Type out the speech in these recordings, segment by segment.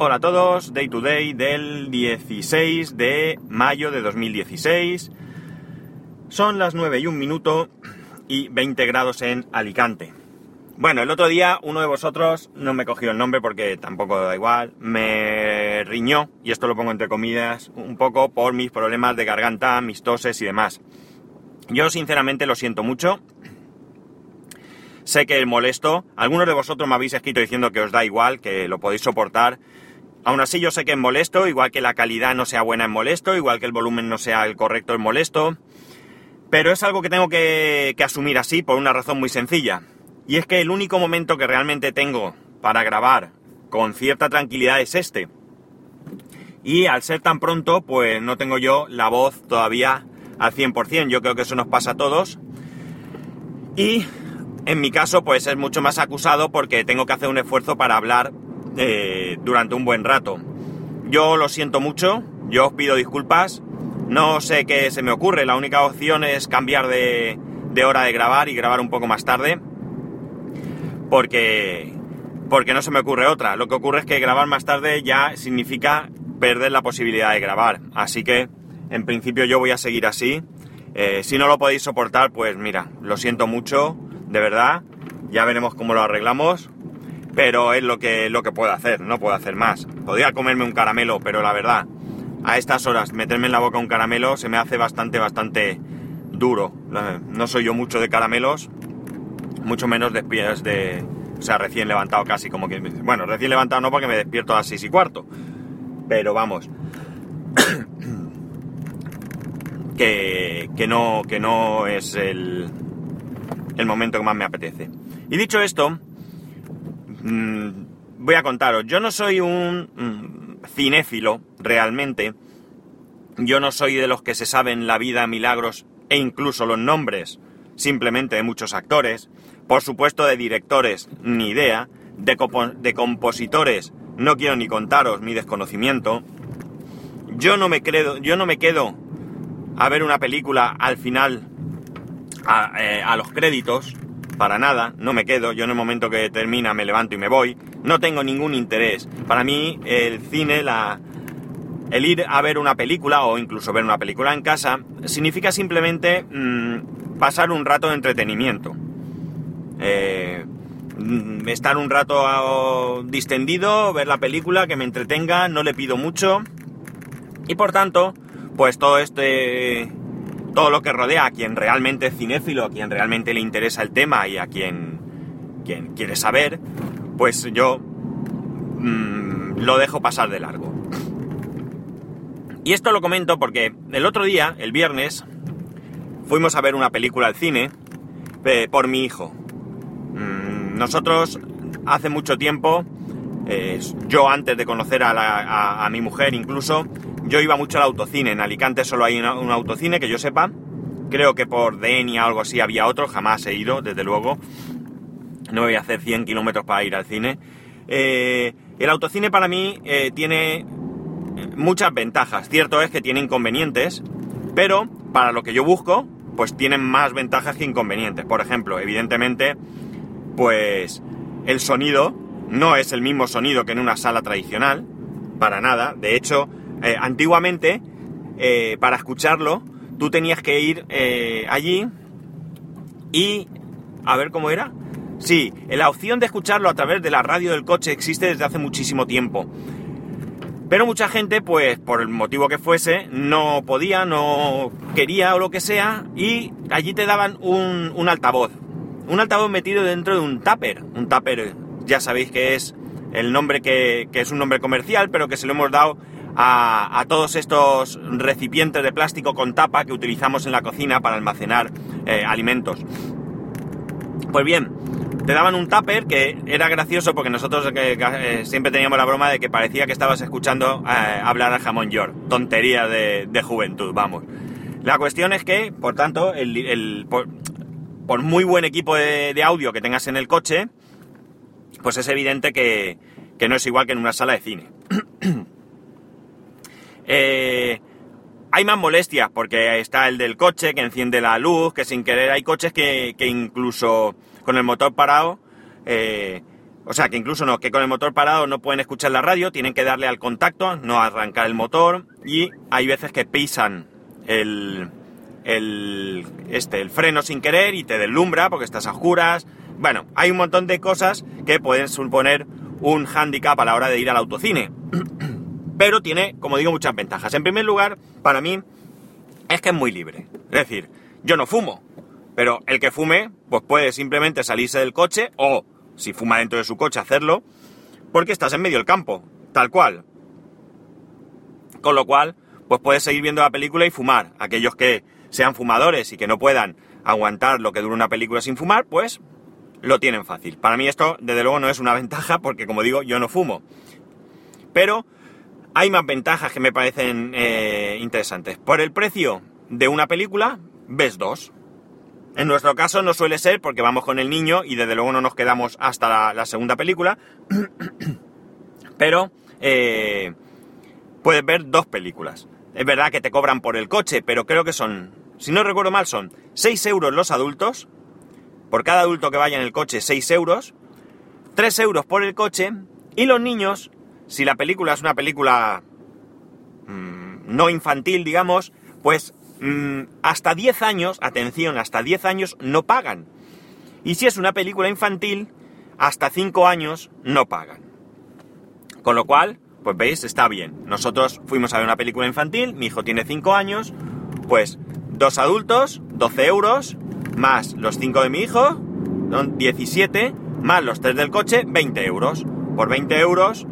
Hola a todos, Day to Day del 16 de mayo de 2016. Son las 9 y un minuto y 20 grados en Alicante. Bueno, el otro día uno de vosotros, no me cogió el nombre porque tampoco da igual, me riñó, y esto lo pongo entre comillas, un poco por mis problemas de garganta, mis toses y demás. Yo sinceramente lo siento mucho. Sé que es molesto. Algunos de vosotros me habéis escrito diciendo que os da igual, que lo podéis soportar. Aún así yo sé que es molesto, igual que la calidad no sea buena es molesto, igual que el volumen no sea el correcto es molesto. Pero es algo que tengo que, asumir así por una razón muy sencilla. Y es que el único momento que realmente tengo para grabar con cierta tranquilidad es este. Y al ser tan pronto, pues no tengo yo la voz todavía al 100%. Yo creo que eso nos pasa a todos. Y en mi caso, pues es mucho más acusado porque tengo que hacer un esfuerzo para hablar eh, durante un buen rato. Yo lo siento mucho, yo os pido disculpas. No sé qué se me ocurre, la única opción es cambiar de, hora de grabar y grabar un poco más tarde. Porque, porque no se me ocurre otra. Lo que ocurre es que grabar más tarde ya significa perder la posibilidad de grabar. Así que, en principio, yo voy a seguir así. Eh, si no lo podéis soportar, pues mira, lo siento mucho, de verdad. Ya veremos cómo lo arreglamos. Pero es lo que, lo que puedo hacer, no puedo hacer más. Podría comerme un caramelo, pero la verdad, a estas horas meterme en la boca un caramelo se me hace bastante, bastante duro. No soy yo mucho de caramelos, mucho menos después de... O sea, recién levantado casi, como que... Bueno, recién levantado no porque me despierto a las seis y cuarto. Pero vamos. que, que, no, que no es el, el momento que más me apetece. Y dicho esto, mmm, voy a contaros. Yo no soy un mmm, cinéfilo, realmente. Yo no soy de los que se saben la vida, milagros e incluso los nombres simplemente de muchos actores. Por supuesto de directores, ni idea. De, de compositores, no quiero ni contaros mi desconocimiento. Yo no me creo, yo no me quedo a ver una película al final a, eh, a, los créditos, para nada, no me quedo, yo en el momento que termina me levanto y me voy, no tengo ningún interés. Para mí el cine, la, el ir a ver una película o incluso ver una película en casa, significa simplemente mmm, pasar un rato de entretenimiento. Eh, estar un rato distendido, ver la película, que me entretenga, no le pido mucho. Y por tanto, pues todo este. Todo lo que rodea a quien realmente es cinéfilo, a quien realmente le interesa el tema y a quien, quien quiere saber, pues yo mmm, lo dejo pasar de largo. Y esto lo comento porque el otro día, el viernes, fuimos a ver una película al cine eh, por mi hijo. Nosotros hace mucho tiempo, eh, yo antes de conocer a, la, a, a, mi mujer incluso, yo iba mucho al autocine. En Alicante solo hay un autocine que yo sepa. Creo que por Denia o algo así había otro, jamás he ido, desde luego. No voy a hacer 100 kilómetros para ir al cine. Eh, el autocine para mí eh, tiene muchas ventajas. Cierto es que tiene inconvenientes, pero para lo que yo busco, pues tienen más ventajas que inconvenientes. Por ejemplo, evidentemente, pues el sonido no es el mismo sonido que en una sala tradicional, para nada. De hecho, eh, antiguamente, eh, para escucharlo, tú tenías que ir eh, allí y... A ver cómo era. Sí, la opción de escucharlo a través de la radio del coche existe desde hace muchísimo tiempo. Pero mucha gente, pues por el motivo que fuese, no podía, no quería o lo que sea, y allí te daban un, altavoz un altavoz metido dentro de un tupper. Un tupper, ya sabéis que es el nombre que es un nombre comercial, pero que se lo hemos dado a, todos estos recipientes de plástico con tapa que utilizamos en la cocina para almacenar eh, alimentos. Pues bien, te daban un tupper que era gracioso porque nosotros eh, eh, siempre teníamos la broma de que parecía que estabas escuchando hablar al jamón york. Tontería de, juventud, vamos. La cuestión es que, por tanto, el, por, muy buen equipo de, audio que tengas en el coche, pues es evidente que no es igual que en una sala de cine. eh, hay más molestias porque está el del coche que enciende la luz, que sin querer hay coches que, que incluso con el motor parado, eh, o sea, que incluso no, que con el motor parado no pueden escuchar la radio, tienen que darle al contacto, no arrancar el motor, y hay veces que pisan el, el, este, el freno sin querer y te deslumbra porque estás a oscuras. Bueno, hay un montón de cosas que pueden suponer un hándicap a la hora de ir al autocine. Pero tiene, como digo, muchas ventajas. En primer lugar, para mí, es que es muy libre. Es decir, yo no fumo, pero el que fume, pues puede simplemente salirse del coche o, si fuma dentro de su coche, hacerlo, porque estás en medio del campo, tal cual. Con lo cual, pues puedes seguir viendo la película y fumar. Aquellos que sean fumadores y que no puedan aguantar lo que dura una película sin fumar, pues lo tienen fácil. Para mí esto, desde luego, no es una ventaja porque, como digo, yo no fumo. Pero hay más ventajas que me parecen eh, interesantes. Por el precio de una película, ves dos. En nuestro caso no suele ser porque vamos con el niño y desde luego no nos quedamos hasta la, segunda película. Pero eh, puedes ver dos películas. Es verdad que te cobran por el coche, pero creo que son, si no recuerdo mal, son 6 euros los adultos. Por cada adulto que vaya en el coche, 6 euros. 3 euros por el coche. Y los niños, si la película es una película mmm, no infantil, digamos, pues mmm, hasta 10 años, atención, hasta 10 años no pagan. Y si es una película infantil, hasta 5 años no pagan. Con lo cual, pues veis, está bien. Nosotros fuimos a ver una película infantil, mi hijo tiene 5 años, pues dos adultos, 12 euros, más los 5 de mi hijo, son 17, más los 3 del coche, 20 euros. Por 20 euros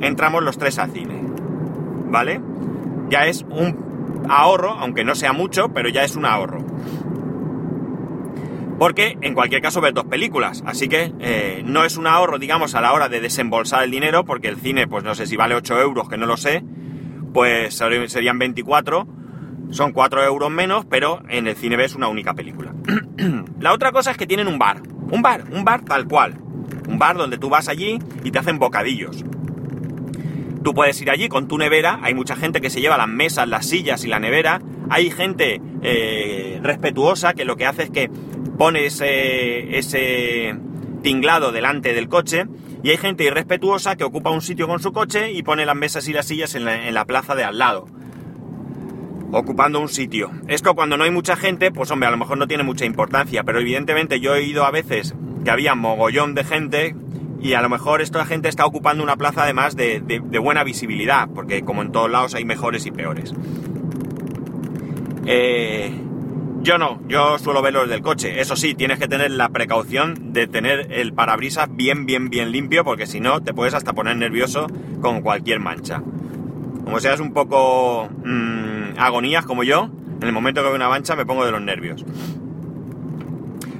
entramos los 3 al cine. ¿Vale? Ya es un ahorro, aunque no sea mucho, pero ya es un ahorro. Porque en cualquier caso ves dos películas, así que eh, no es un ahorro, digamos, a la hora de desembolsar el dinero, porque el cine, pues no sé si vale 8 euros, que no lo sé, pues serían 24, son 4 euros menos, pero en el cine ves una única película. la otra cosa es que tienen un bar, un bar, un bar tal cual, un bar donde tú vas allí y te hacen bocadillos. Tú puedes ir allí con tu nevera, hay mucha gente que se lleva las mesas, las sillas y la nevera, hay gente eh, respetuosa que lo que hace es que pone ese, tinglado delante del coche y hay gente irrespetuosa que ocupa un sitio con su coche y pone las mesas y las sillas en la, plaza de al lado ocupando un sitio. Esto cuando no hay mucha gente, pues hombre, a lo mejor no tiene mucha importancia, pero evidentemente yo he ido a veces que había mogollón de gente y a lo mejor esta gente está ocupando una plaza además de, de buena visibilidad, porque como en todos lados hay mejores y peores. Eh, yo no, yo suelo verlo desde el coche. Eso sí, tienes que tener la precaución de tener el parabrisas bien, bien, bien limpio, porque si no, te puedes hasta poner nervioso con cualquier mancha. Como seas un poco mmm, agonías como yo, en el momento que veo una mancha me pongo de los nervios.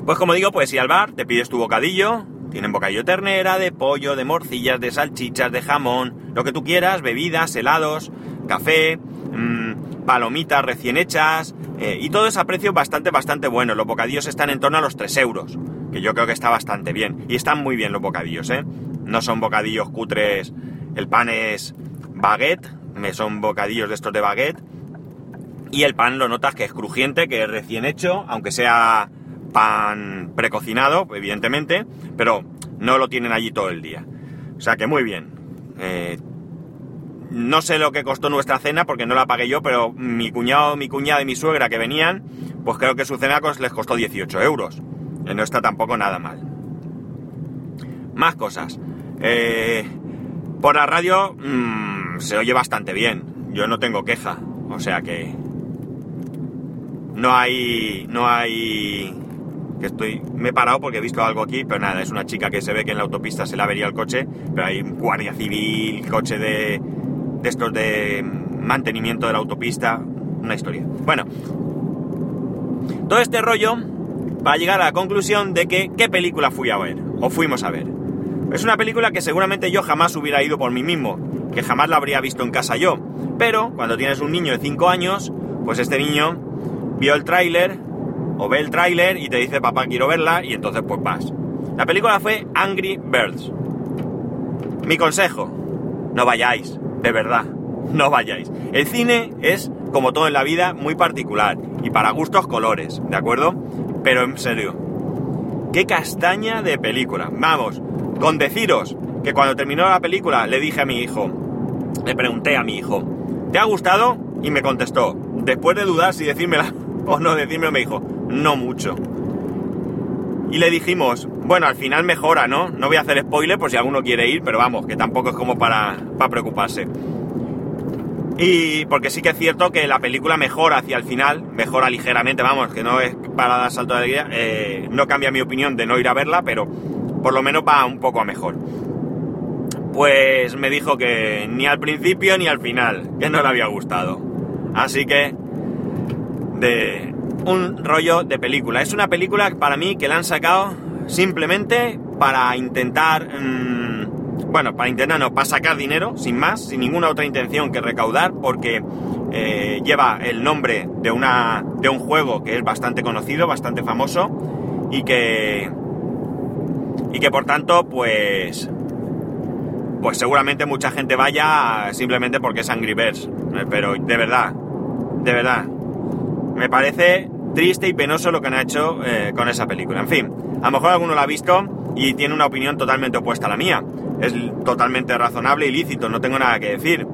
Pues como digo, puedes ir al bar, te pides tu bocadillo, tienen bocadillo de ternera, de pollo, de morcillas, de salchichas, de jamón, lo que tú quieras, bebidas, helados, café, mmm, palomitas recién hechas, eh, y todo es a precio bastante, bastante bueno. Los bocadillos están en torno a los 3 euros, que yo creo que está bastante bien. Y están muy bien los bocadillos, ¿eh? No son bocadillos cutres, el pan es baguette, son bocadillos de estos de baguette. Y el pan lo notas que es crujiente, que es recién hecho, aunque sea pan precocinado, evidentemente, pero no lo tienen allí todo el día. O sea que muy bien. Eh, no sé lo que costó nuestra cena porque no la pagué yo, pero mi cuñado, mi cuñada y mi suegra que venían, pues creo que su cena les costó 18 euros. Que no está tampoco nada mal. Más cosas. Eh, por la radio mmm, se oye bastante bien. Yo no tengo queja. O sea que... No hay... No hay... Que estoy... Me he parado porque he visto algo aquí, pero nada, es una chica que se ve que en la autopista se la avería el coche, pero hay un guardia civil, coche de de estos de mantenimiento de la autopista, una historia. Bueno, todo este rollo va a llegar a la conclusión de que qué película fui a ver, o fuimos a ver. Es una película que seguramente yo jamás hubiera ido por mí mismo, que jamás la habría visto en casa yo. Pero cuando tienes un niño de 5 años, pues este niño vio el tráiler, o ve el tráiler y te dice, papá, quiero verla, y entonces pues vas. La película fue Angry Birds. Mi consejo, no vayáis de verdad, no vayáis. El cine es, como todo en la vida, muy particular y para gustos colores, ¿de acuerdo? Pero en serio, qué castaña de película. Vamos, Con deciros que cuando terminó la película le dije a mi hijo, le pregunté a mi hijo, ¿te ha gustado? Y me contestó, después de dudar si decírmela o no decírmelo, me dijo, no mucho. Y le dijimos, bueno, al final mejora, ¿no? No voy a hacer spoiler por si alguno quiere ir, pero vamos, que tampoco es como para, para preocuparse. Y porque sí que es cierto que la película mejora hacia el final, mejora ligeramente, vamos, que no es para dar salto de alegría, eh, no cambia mi opinión de no ir a verla, pero por lo menos va un poco a mejor. Pues me dijo que ni al principio ni al final, que no le había gustado. Así que, de un rollo de película. Es una película para mí que la han sacado simplemente para intentar... Mmm, bueno, para intentar no, para sacar dinero, sin más, sin ninguna otra intención que recaudar, porque eh, lleva el nombre de, una, de un juego que es bastante conocido, bastante famoso, y que. Y que por tanto, pues. Pues seguramente mucha gente vaya simplemente porque es Angry Birds. Eh, pero de verdad, de verdad, me parece triste y penoso lo que han hecho eh, con esa película. En fin, a lo mejor alguno la ha visto y tiene una opinión totalmente opuesta a la mía es totalmente razonable y lícito, no tengo nada que decir.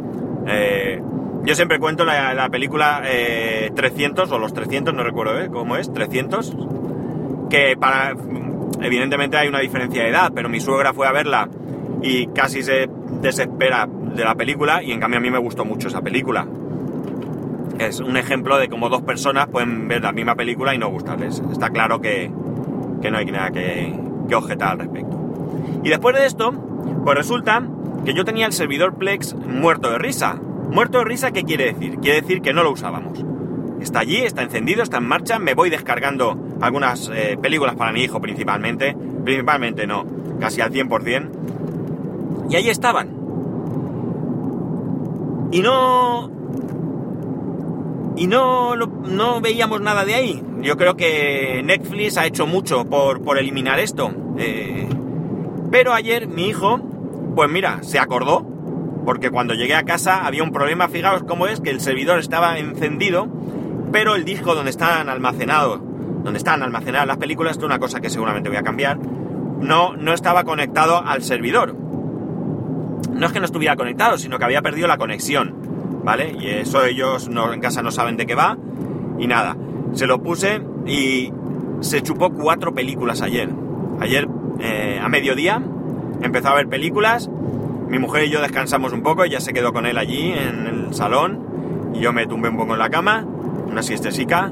Eh, yo siempre cuento la, película 300 eh, o los 300, no recuerdo ¿eh? cómo es, 300, que para evidentemente hay una diferencia de edad, pero mi suegra fue a verla y casi se desespera de la película y en cambio a mí me gustó mucho esa película. Es un ejemplo de cómo dos personas pueden ver la misma película y no gustarles. Está claro que, no hay nada que, que objetar al respecto. Y después de esto, pues resulta que yo tenía el servidor Plex muerto de risa. Muerto de risa, ¿qué quiere decir? Quiere decir que no lo usábamos. Está allí, está encendido, está en marcha, me voy descargando algunas eh, películas para mi hijo principalmente. Principalmente no, casi al 100%. Y ahí estaban. Y no... Y no, no, veíamos nada de ahí. Yo creo que Netflix ha hecho mucho por, por eliminar esto. Eh, pero ayer mi hijo, pues mira, se acordó, porque cuando llegué a casa había un problema, fijaos cómo es, que el servidor estaba encendido, pero el disco donde están almacenados, donde están almacenadas las películas, esto es una cosa que seguramente voy a cambiar, no, no estaba conectado al servidor. No es que no estuviera conectado, sino que había perdido la conexión, ¿vale? Y eso ellos no, en casa no saben de qué va, y nada. Se lo puse y se chupó cuatro películas ayer. Ayer eh, a mediodía, empezó a ver películas, mi mujer y yo descansamos un poco, ella se quedó con él allí en el salón, y yo me tumbé un poco en la cama, una siestesica,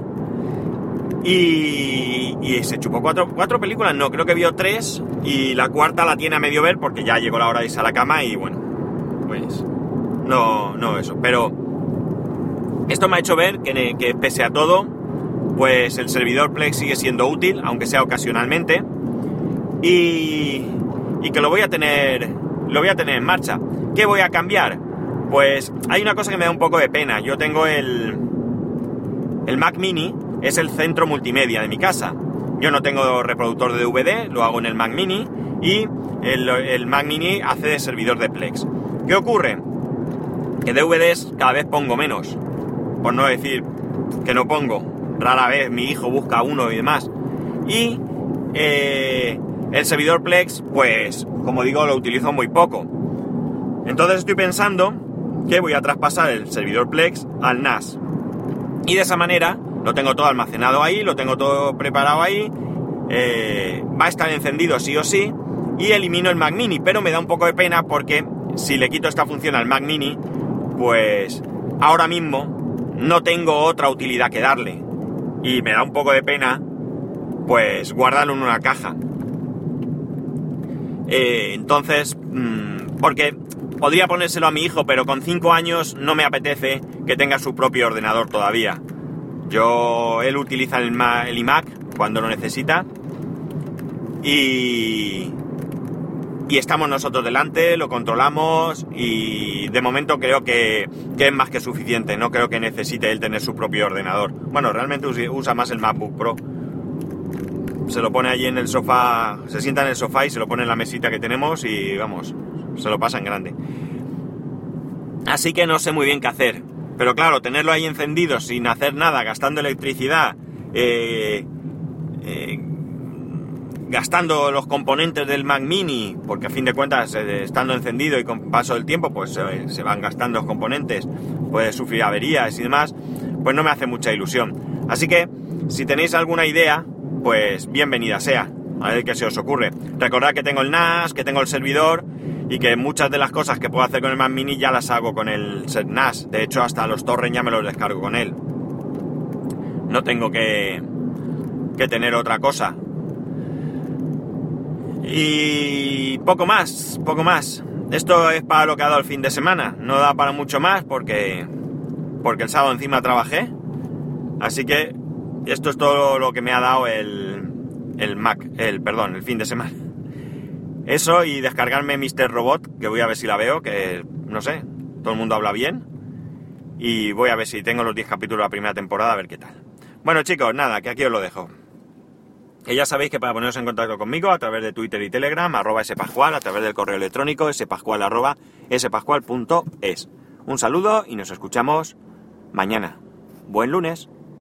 y, y se chupó cuatro, cuatro películas, no, creo que vio tres, y la cuarta la tiene a medio ver porque ya llegó la hora de irse a la cama y bueno, pues no, no eso, pero esto me ha hecho ver que, pese a todo, pues el servidor Plex sigue siendo útil, aunque sea ocasionalmente, y, que lo voy a tener lo voy a tener en marcha. ¿Qué voy a cambiar? Pues hay una cosa que me da un poco de pena. Yo tengo el el Mac Mini, es el centro multimedia de mi casa. Yo no tengo reproductor de DVD, lo hago en el Mac Mini y el, el Mac Mini hace de servidor de Plex. ¿Qué ocurre? Que DVDs cada vez pongo menos. Por no decir que no pongo. Rara vez mi hijo busca uno y demás. Y eh, el servidor Plex, pues, como digo, lo utilizo muy poco. Entonces estoy pensando que voy a traspasar el servidor Plex al NAS. Y de esa manera lo tengo todo almacenado ahí, lo tengo todo preparado ahí, eh, va a estar encendido sí o sí, y elimino el Mac Mini, pero me da un poco de pena porque si le quito esta función al Mac Mini, pues ahora mismo no tengo otra utilidad que darle. Y me da un poco de pena, pues guardarlo en una caja. Eh, entonces, mm, porque podría ponérselo a mi hijo, pero con 5 años no me apetece que tenga su propio ordenador todavía. Yo, él utiliza el, iMac cuando lo necesita y, y estamos nosotros delante, lo controlamos y de momento creo que, que, es más que suficiente, no creo que necesite él tener su propio ordenador. Bueno, realmente usa más el MacBook Pro se lo pone allí en el sofá, se sienta en el sofá y se lo pone en la mesita que tenemos y vamos, se lo pasa en grande. Así que no sé muy bien qué hacer. Pero claro, tenerlo ahí encendido sin hacer nada, gastando electricidad, eh, eh, gastando los componentes del Mac Mini, porque a fin de cuentas, eh, estando encendido y con paso del tiempo, pues eh, se van gastando los componentes, puede sufrir averías y demás, pues no me hace mucha ilusión. Así que, si tenéis alguna idea, pues bienvenida sea, a ver qué se os ocurre. Recordad que tengo el NAS, que tengo el servidor y que muchas de las cosas que puedo hacer con el Mac Mini ya las hago con el NAS. De hecho, hasta los torrents ya me los descargo con él. No tengo que, que tener otra cosa. Y poco más, poco más. Esto es para lo que ha dado el fin de semana. No da para mucho más porque, porque el sábado encima trabajé. Así que esto es todo lo que me ha dado el, el Mac, el, perdón, el fin de semana. Eso y descargarme Mr. Robot, que voy a ver si la veo, que no sé, todo el mundo habla bien. Y voy a ver si tengo los 10 capítulos de la primera temporada, a ver qué tal. Bueno chicos, nada, que aquí os lo dejo. Ya sabéis que para poneros en contacto conmigo a través de Twitter y Telegram, arroba spascual, a través del correo electrónico spascual arroba spascual.es. Un saludo y nos escuchamos mañana. Buen lunes.